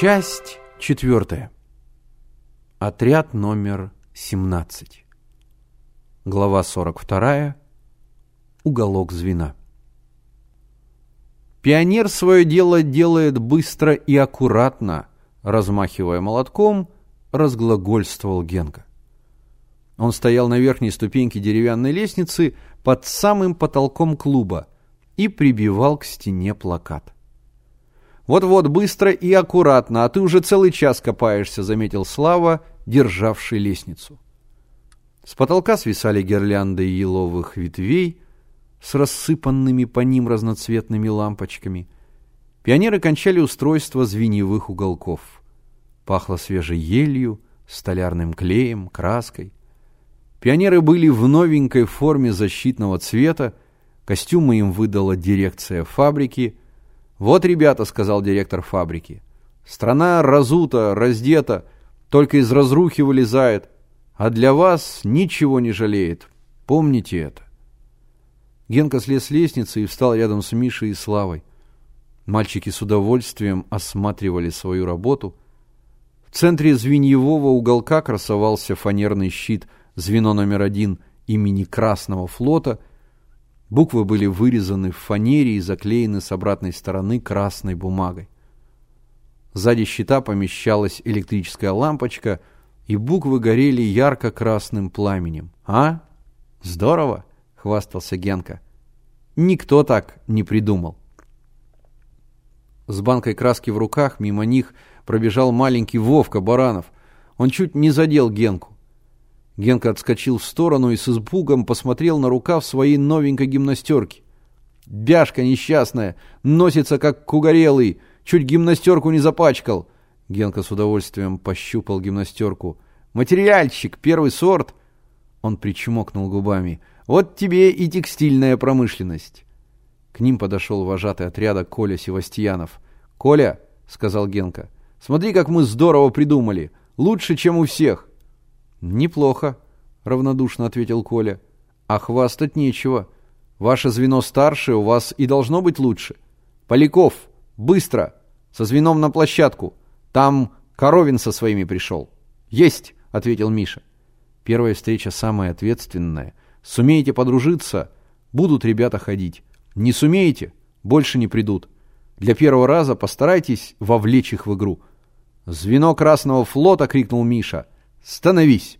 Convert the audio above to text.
Часть четвертая. Отряд номер 17. Глава 42. Уголок звена. Пионер свое дело делает быстро и аккуратно, размахивая молотком, разглагольствовал Генка. Он стоял на верхней ступеньке деревянной лестницы под самым потолком клуба и прибивал к стене плакат. «Вот-вот, быстро и аккуратно, а ты уже целый час копаешься», — заметил Слава, державший лестницу. С потолка свисали гирлянды еловых ветвей с рассыпанными по ним разноцветными лампочками. Пионеры кончали устройство звеньевых уголков. Пахло свежей елью, столярным клеем, краской. Пионеры были в новенькой форме защитного цвета, костюмы им выдала дирекция фабрики — «Вот, ребята», — сказал директор фабрики, — «страна разута, раздета, только из разрухи вылезает, а для вас ничего не жалеет. Помните это». Генка слез с лестницы и встал рядом с Мишей и Славой. Мальчики с удовольствием осматривали свою работу. В центре звеньевого уголка красовался фанерный щит звено номер один имени Красного флота — Буквы были вырезаны в фанере и заклеены с обратной стороны красной бумагой. Сзади щита помещалась электрическая лампочка, и буквы горели ярко-красным пламенем. «А? Здорово!» — хвастался Генка. «Никто так не придумал». С банкой краски в руках мимо них пробежал маленький Вовка Баранов. Он чуть не задел Генку. Генка отскочил в сторону и с испугом посмотрел на рукав своей новенькой гимнастерки. «Бяшка несчастная! Носится, как кугорелый! Чуть гимнастерку не запачкал!» Генка с удовольствием пощупал гимнастерку. «Материальчик, первый сорт!» Он причмокнул губами. «Вот тебе и текстильная промышленность!» К ним подошел вожатый отряда Коля Севастьянов. «Коля!» — сказал Генка. «Смотри, как мы здорово придумали! Лучше, чем у всех!» «Неплохо», — равнодушно ответил Коля. «А хвастать нечего. Ваше звено старше, у вас и должно быть лучше. Поляков, быстро, со звеном на площадку. Там Коровин со своими пришел». «Есть», — ответил Миша. «Первая встреча самая ответственная. Сумеете подружиться, будут ребята ходить. Не сумеете, больше не придут. Для первого раза постарайтесь вовлечь их в игру». «Звено Красного флота!» — крикнул Миша — Становись!»